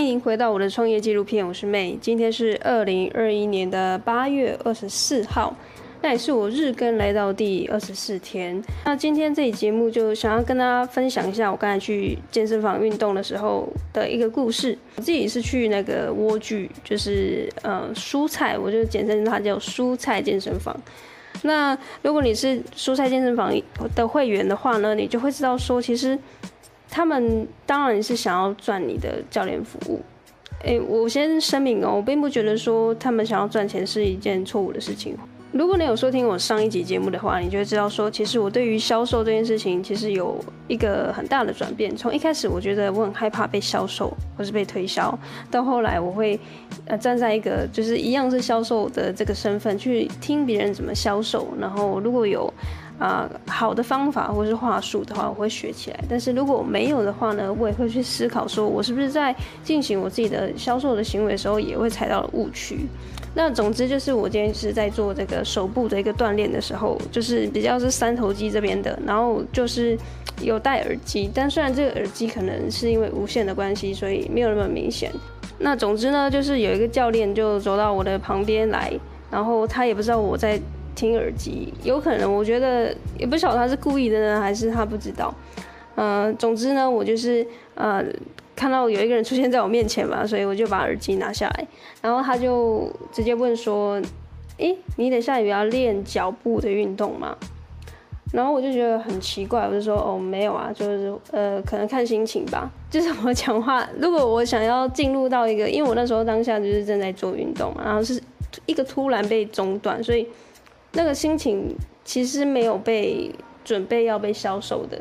欢迎回到我的创业纪录片，我是妹。今天是二零二一年的八月二十四号，那也是我日更来到第二十四天。那今天这一节目就想要跟大家分享一下我刚才去健身房运动的时候的一个故事。我自己是去那个莴苣，就是呃蔬菜，我就简称它叫蔬菜健身房。那如果你是蔬菜健身房的会员的话呢，你就会知道说，其实。他们当然是想要赚你的教练服务，哎，我先声明哦，我并不觉得说他们想要赚钱是一件错误的事情。如果你有收听我上一集节目的话，你就会知道说，其实我对于销售这件事情其实有一个很大的转变。从一开始我觉得我很害怕被销售或是被推销，到后来我会呃站在一个就是一样是销售的这个身份去听别人怎么销售，然后如果有。啊、好的方法或是话术的话，我会学起来。但是如果没有的话呢，我也会去思考，说我是不是在进行我自己的销售的行为的时候，也会踩到了误区。那总之就是，我今天是在做这个手部的一个锻炼的时候，就是比较是三头肌这边的，然后就是有戴耳机，但虽然这个耳机可能是因为无线的关系，所以没有那么明显。那总之呢，就是有一个教练就走到我的旁边来，然后他也不知道我在。听耳机，有可能，我觉得也不晓得他是故意的呢，还是他不知道。呃，总之呢，我就是呃看到有一个人出现在我面前嘛，所以我就把耳机拿下来，然后他就直接问说：“诶，你等下有要练脚步的运动吗？”然后我就觉得很奇怪，我就说：“哦，没有啊，就是呃可能看心情吧。”就是我讲话，如果我想要进入到一个，因为我那时候当下就是正在做运动嘛，然后是一个突然被中断，所以。那个心情其实没有被准备要被销售的，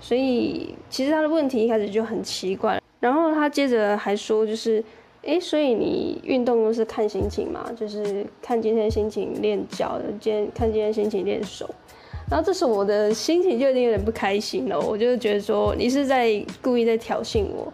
所以其实他的问题一开始就很奇怪。然后他接着还说，就是，诶，所以你运动都是看心情嘛，就是看今天心情练脚，今天看今天心情练手。然后这时候我的心情就已经有点不开心了，我就觉得说你是在故意在挑衅我。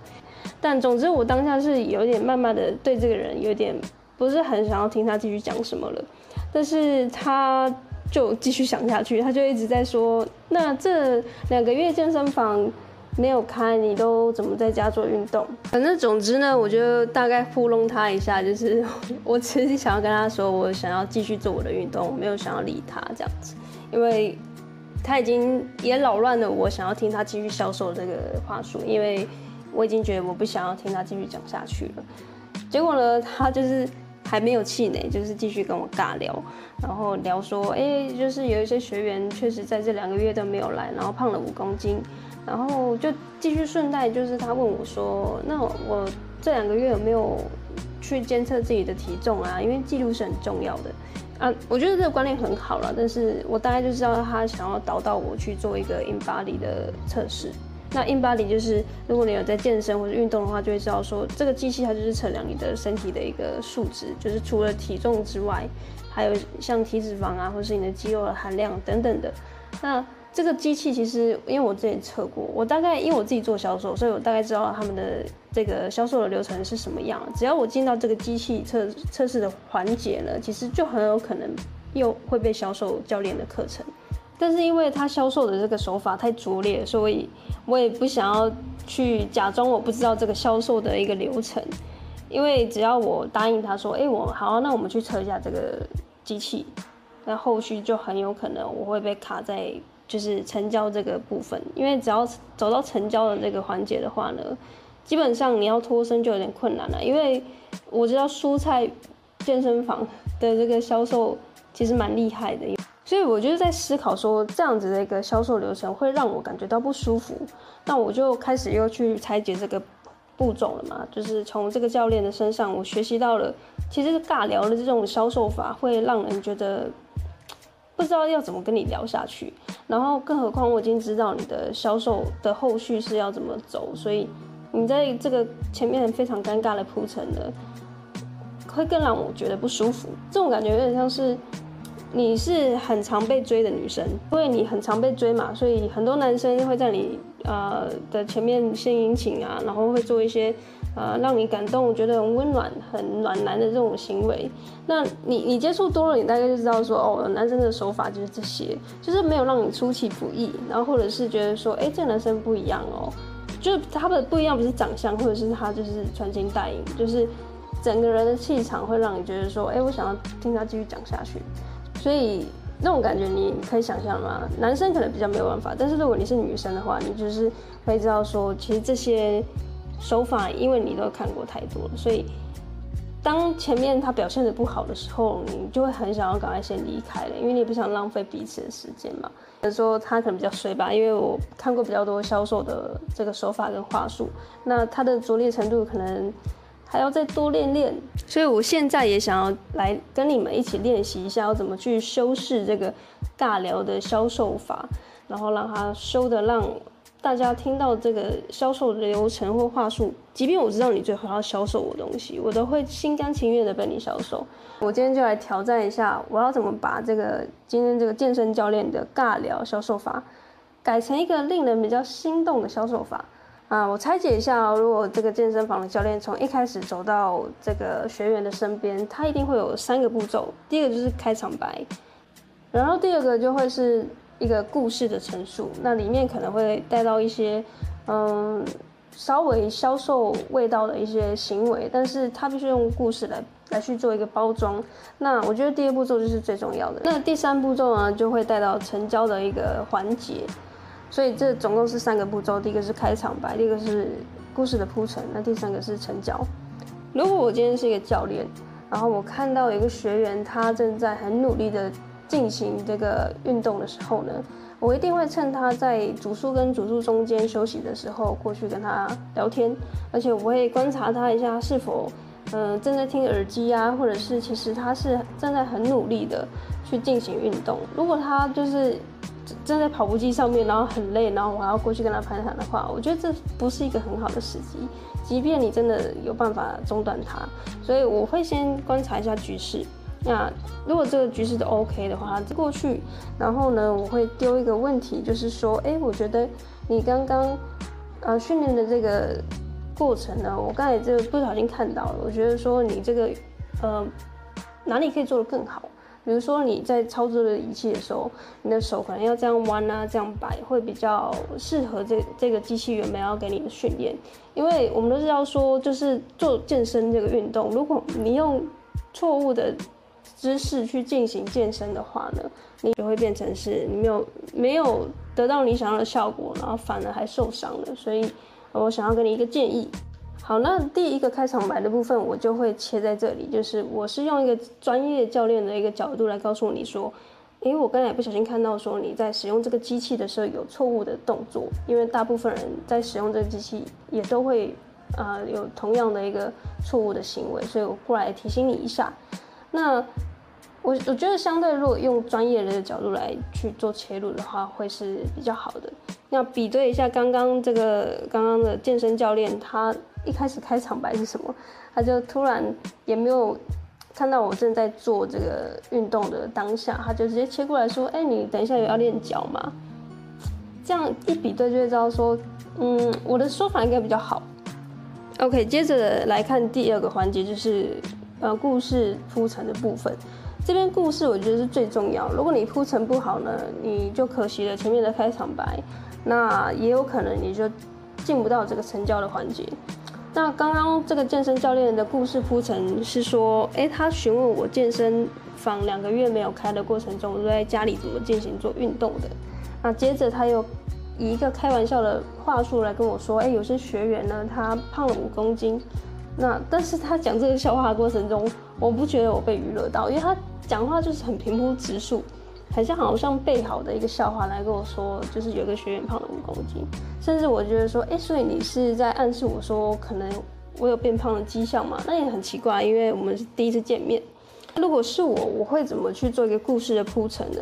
但总之我当下是有点慢慢的对这个人有点不是很想要听他继续讲什么了。但是他就继续想下去，他就一直在说：“那这两个月健身房没有开，你都怎么在家做运动？”反正总之呢，我就大概糊弄他一下，就是我其实想要跟他说，我想要继续做我的运动，我没有想要理他这样子，因为他已经也扰乱了我想要听他继续销售这个话术，因为我已经觉得我不想要听他继续讲下去了。结果呢，他就是。还没有气馁，就是继续跟我尬聊，然后聊说，哎、就是有一些学员确实在这两个月都没有来，然后胖了五公斤，然后就继续顺带，就是他问我说，那我这两个月有没有去监测自己的体重啊？因为记录是很重要的啊。我觉得这个观念很好了，但是我大概就知道他想要导到我去做一个 InBody 的测试。那 InBody 就是，如果你有在健身或者运动的话，就会知道说，这个机器它就是测量你的身体的一个数值，就是除了体重之外，还有像体脂肪啊，或是你的肌肉的含量等等的。那这个机器其实，因为我之前测过，我大概因为我自己做销售，所以我大概知道他们的这个销售的流程是什么样。只要我进到这个机器测测试的环节呢，其实就很有可能又会被销售教练的课程。但是因为他销售的这个手法太拙劣，所以我也不想要去假装我不知道这个销售的一个流程。因为只要我答应他说，哎，我好，那我们去测一下这个机器，那后续就很有可能我会被卡在就是成交这个部分。因为只要走到成交的这个环节的话呢，基本上你要脱身就有点困难了。因为我知道蔬菜健身房的这个销售其实蛮厉害的。所以我就是在思考说，这样子的一个销售流程会让我感觉到不舒服。那我就开始又去拆解这个步骤了嘛，就是从这个教练的身上，我学习到了，其实尬聊的这种销售法会让人觉得不知道要怎么跟你聊下去。然后，更何况我已经知道你的销售的后续是要怎么走，所以你在这个前面非常尴尬的铺陈呢，会更让我觉得不舒服。这种感觉有点像是。你是很常被追的女生，因为你很常被追嘛，所以很多男生会在你呃的前面献殷勤啊，然后会做一些呃让你感动、觉得很温暖、很暖男的这种行为。那你你接触多了，你大概就知道说，哦，男生的手法就是这些，就是没有让你出其不意，然后或者是觉得说，哎，这个男生不一样哦，就是他的不一样，不是长相，或者是他就是穿金戴银，就是整个人的气场会让你觉得说，哎、我想要听他继续讲下去。所以那种感觉你可以想象吗？男生可能比较没有办法，但是如果你是女生的话，你就是会知道说，其实这些手法，因为你都看过太多了，所以。当前面他表现得不好的时候，你就会很想要赶快先离开了，因为你也不想浪费彼此的时间嘛。比如说他可能比较衰吧，因为我看过比较多销售的这个手法跟话术，那他的拙劣程度可能还要再多练练。所以我现在也想要来跟你们一起练习一下，要怎么去修饰这个尬聊的销售法，然后让它修的让。大家听到这个销售流程或话术，即便我知道你最后要销售我东西，我都会心甘情愿的被你销售。我今天就来挑战一下，我要怎么把这个今天这个健身教练的尬聊销售法，改成一个令人比较心动的销售法啊！我拆解一下哦，如果这个健身房的教练从一开始走到这个学员的身边，他一定会有三个步骤，第一个就是开场白，然后第二个就会是。一个故事的陈述，那里面可能会带到一些，嗯，稍微销售味道的一些行为，但是他必须用故事来来去做一个包装。那我觉得第二步骤就是最重要的。那第三步骤呢，就会带到成交的一个环节。所以这总共是三个步骤，第一个是开场白，第二个是故事的铺陈，那第三个是成交。如果我今天是一个教练，然后我看到有一个学员，他正在很努力的。进行这个运动的时候呢，我一定会趁他在组数跟组数中间休息的时候过去跟他聊天，而且我会观察他一下是否，嗯、正在听耳机啊，或者是其实他是正在很努力的去进行运动。如果他就是站在跑步机上面，然后很累，然后我还要过去跟他攀谈的话，我觉得这不是一个很好的时机。即便你真的有办法中断他，所以我会先观察一下局势。那如果这个局势都 OK 的话，过去，然后呢，我会丢一个问题，就是说，哎，我觉得你刚刚呃训练的这个过程呢，我刚才就不小心看到了，我觉得说你这个呃哪里可以做得更好？比如说你在操作的仪器的时候，你的手可能要这样弯啊，这样摆，会比较适合这这个机器原本要给你的训练。因为我们都知道说，就是做健身这个运动，如果你用错误的姿势去进行健身的话呢，你就会变成是你没有没有得到你想要的效果，然后反而还受伤了。所以，我想要给你一个建议。好，那第一个开场白的部分，我就会切在这里，就是我是用一个专业教练的一个角度来告诉你说，因为我刚才不小心看到说你在使用这个机器的时候有错误的动作，因为大部分人在使用这个机器也都会呃有同样的一个错误的行为，所以我过来提醒你一下。那我我觉得相对如果用专业人的角度来去做切入的话，会是比较好的。那比对一下刚刚这个刚刚的健身教练，他一开始开场白是什么？他就突然也没有看到我正在做这个运动的当下，他就直接切过来说：“哎，你等一下有要练脚吗？”这样一比对就会知道说，嗯，我的说法应该比较好。OK，接着来看第二个环节，就是呃故事铺陈的部分。这边故事我觉得是最重要。如果你铺陈不好呢，你就可惜了前面的开场白，那也有可能你就进不到这个成交的环节。那刚刚这个健身教练的故事铺陈是说，诶，他询问我健身房两个月没有开的过程中，我在家里怎么进行做运动的。那接着他又以一个开玩笑的话术来跟我说，诶，有些学员呢，他胖了五公斤。那但是他讲这个笑话的过程中，我不觉得我被娱乐到，因为他。讲话就是很平铺直述，很像好像备好的一个笑话来跟我说，就是有个学员胖了五公斤，甚至我觉得说，哎、所以你是在暗示我说可能我有变胖的迹象嘛？那也很奇怪，因为我们是第一次见面。如果是我，我会怎么去做一个故事的铺陈呢？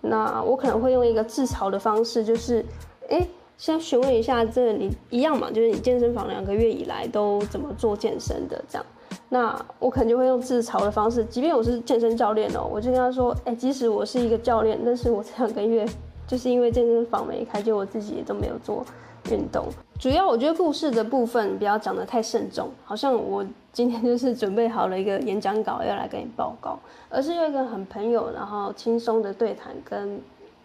那我可能会用一个自嘲的方式，就是，哎、先询问一下，这你一样嘛？就是你健身房两个月以来都怎么做健身的这样。那我可能就会用自嘲的方式，即便我是健身教练哦，我就跟他说，哎、即使我是一个教练，但是我这两个月就是因为健身房没开，就我自己也都没有做运动。主要我觉得故事的部分不要讲得太慎重，好像我今天就是准备好了一个演讲稿要来跟你报告，而是用一个很朋友，然后轻松的对谈跟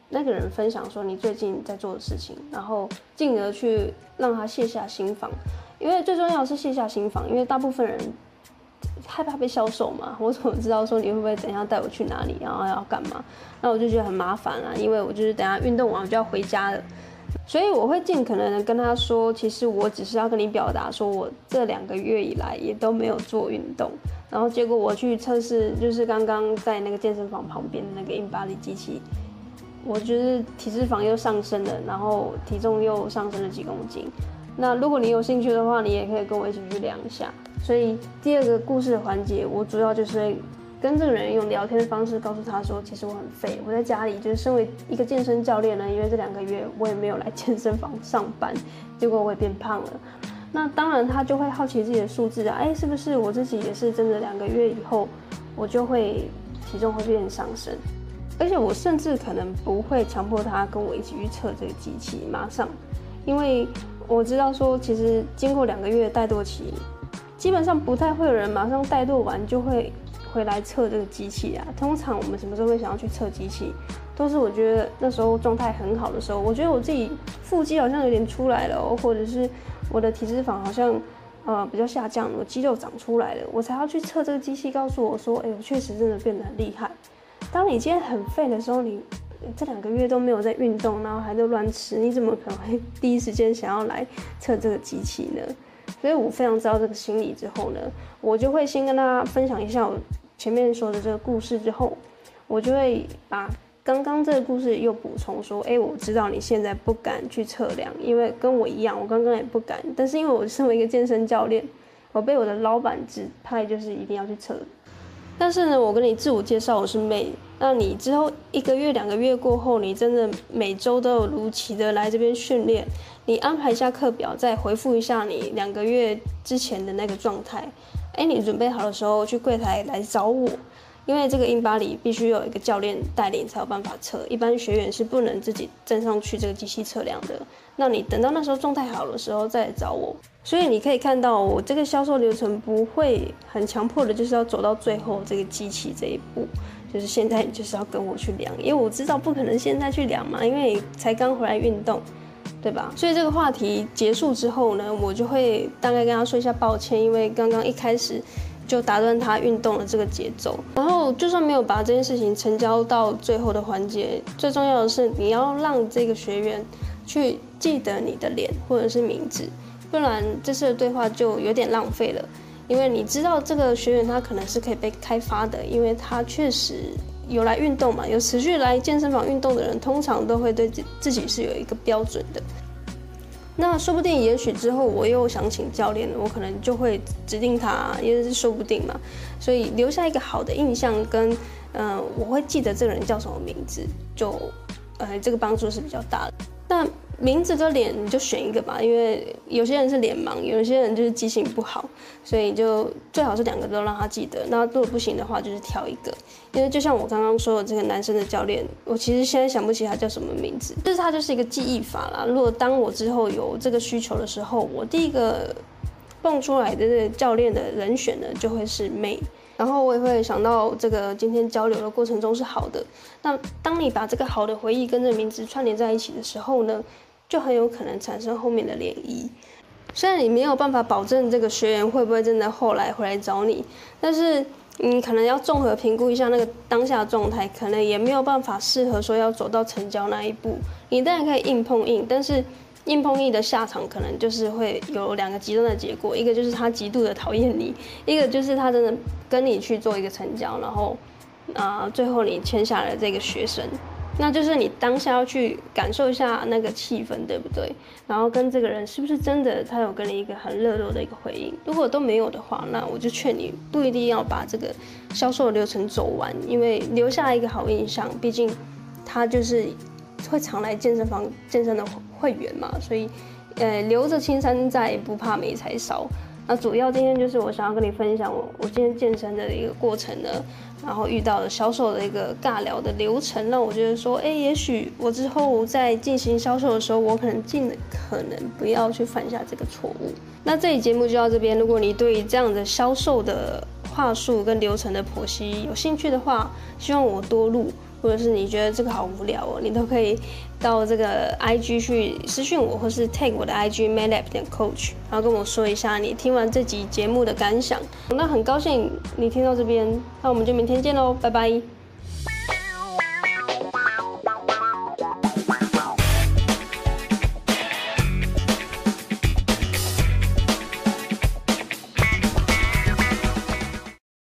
那个人分享说你最近在做的事情，然后进而去让他卸下心防。因为最重要是卸下心防，因为大部分人害怕被销售嘛。我怎么知道说你会不会等一下带我去哪里，然后要干嘛？那我就觉得很麻烦啊，因为我就是等下运动完我就要回家了，所以我会尽可能的跟他说，其实我只是要跟你表达说，我这两个月以来也都没有做运动，然后结果我去测试，就是刚刚在那个健身房旁边的那个 InBody 机器，我觉得体脂肪又上升了，然后体重又上升了几公斤。那如果你有兴趣的话，你也可以跟我一起去量一下。所以第二个故事的环节，我主要就是跟这个人用聊天的方式告诉他说，其实我很废，我在家里就是身为一个健身教练呢，因为这两个月我也没有来健身房上班，结果我也变胖了。那当然他就会好奇自己的数字啊，哎，是不是我自己也是真的两个月以后，我就会体重会变上升？而且我甚至可能不会强迫他跟我一起去测这个机器，马上，因为。我知道说，其实经过两个月的怠惰期，基本上不太会有人马上怠惰完就会回来测这个机器啊。通常我们什么时候会想要去测机器，都是我觉得那时候状态很好的时候，我觉得我自己腹肌好像有点出来了，或者是我的体脂肪好像呃比较下降了，我肌肉长出来了，我才要去测这个机器，告诉我说，哎，我确实真的变得很厉害。当你今天很废的时候，你。这两个月都没有在运动，然后还在乱吃，你怎么可能会第一时间想要来测这个机器呢？所以我非常知道这个心理之后呢，我就会先跟大家分享一下我前面说的这个故事，之后我就会把刚刚这个故事又补充说，哎，我知道你现在不敢去测量，因为跟我一样，我刚刚也不敢，但是因为我身为一个健身教练，我被我的老板指派就是一定要去测。但是呢，我跟你自我介绍，我是 May。那你之后一个月、两个月过后，你真的每周都有如期的来这边训练，你安排一下课表，再回复一下你两个月之前的那个状态。哎，你准备好的时候去柜台来找我。因为这个 InBody 必须有一个教练带领才有办法测，一般学员是不能自己站上去这个机器测量的。那你等到那时候状态好的时候再来找我。所以你可以看到，我这个销售流程不会很强迫的，就是要走到最后这个机器这一步，就是现在你就是要跟我去量，因为我知道不可能现在去量嘛，因为才刚回来运动，对吧？所以这个话题结束之后呢，我就会大概跟他说一下抱歉，因为刚刚一开始。就打断他运动的这个节奏，然后就算没有把这件事情成交到最后的环节，最重要的是你要让这个学员去记得你的脸或者是名字，不然这次的对话就有点浪费了。因为你知道这个学员他可能是可以被开发的，因为他确实有来运动嘛，有持续来健身房运动的人，通常都会对自自己是有一个标准的。那说不定，也许之后我又想请教练，我可能就会指定他，也是说不定嘛。所以留下一个好的印象，跟嗯、我会记得这个人叫什么名字，就呃，这个帮助是比较大的。那名字跟脸你就选一个吧，因为有些人是脸盲，有些人就是记性不好，所以就最好是两个都让他记得。那如果不行的话，就是挑一个。因为就像我刚刚说的，这个男生的教练，我其实现在想不起他叫什么名字，就是他就是一个记忆法啦。如果当我之后有这个需求的时候，我第一个蹦出来的这个教练的人选呢，就会是妹。然后我也会想到，这个今天交流的过程中是好的。那当你把这个好的回忆跟这个名字串联在一起的时候呢，就很有可能产生后面的涟漪。虽然你没有办法保证这个学员会不会真的后来回来找你，但是你可能要综合评估一下那个当下状态，可能也没有办法适合说要走到成交那一步。你当然可以硬碰硬，但是。硬碰硬的下场可能就是会有两个极端的结果，一个就是他极度的讨厌你，一个就是他真的跟你去做一个成交，然后啊、最后你签下了这个学生，那就是你当下要去感受一下那个气氛，对不对？然后跟这个人是不是真的他有跟你一个很热络的一个回应？如果都没有的话，那我就劝你不一定要把这个销售流程走完，因为留下一个好印象，毕竟他就是。会常来健身房健身的会员嘛，所以，呃，留着青山在，不怕没柴烧。那主要今天就是我想要跟你分享我我今天健身的一个过程呢，然后遇到了销售的一个尬聊的流程，让我觉得说，哎，也许我之后在进行销售的时候，我可能尽可能不要去犯下这个错误。那这期节目就到这边，如果你对这样的销售的话术跟流程的剖析有兴趣的话，希望我多录。或者是你觉得这个好无聊哦，你都可以到这个 IG 去私信我，或是 take 我的 IG maylab 点 coach，然后跟我说一下你听完这集节目的感想。那很高兴你听到这边，那我们就明天见喽，拜拜。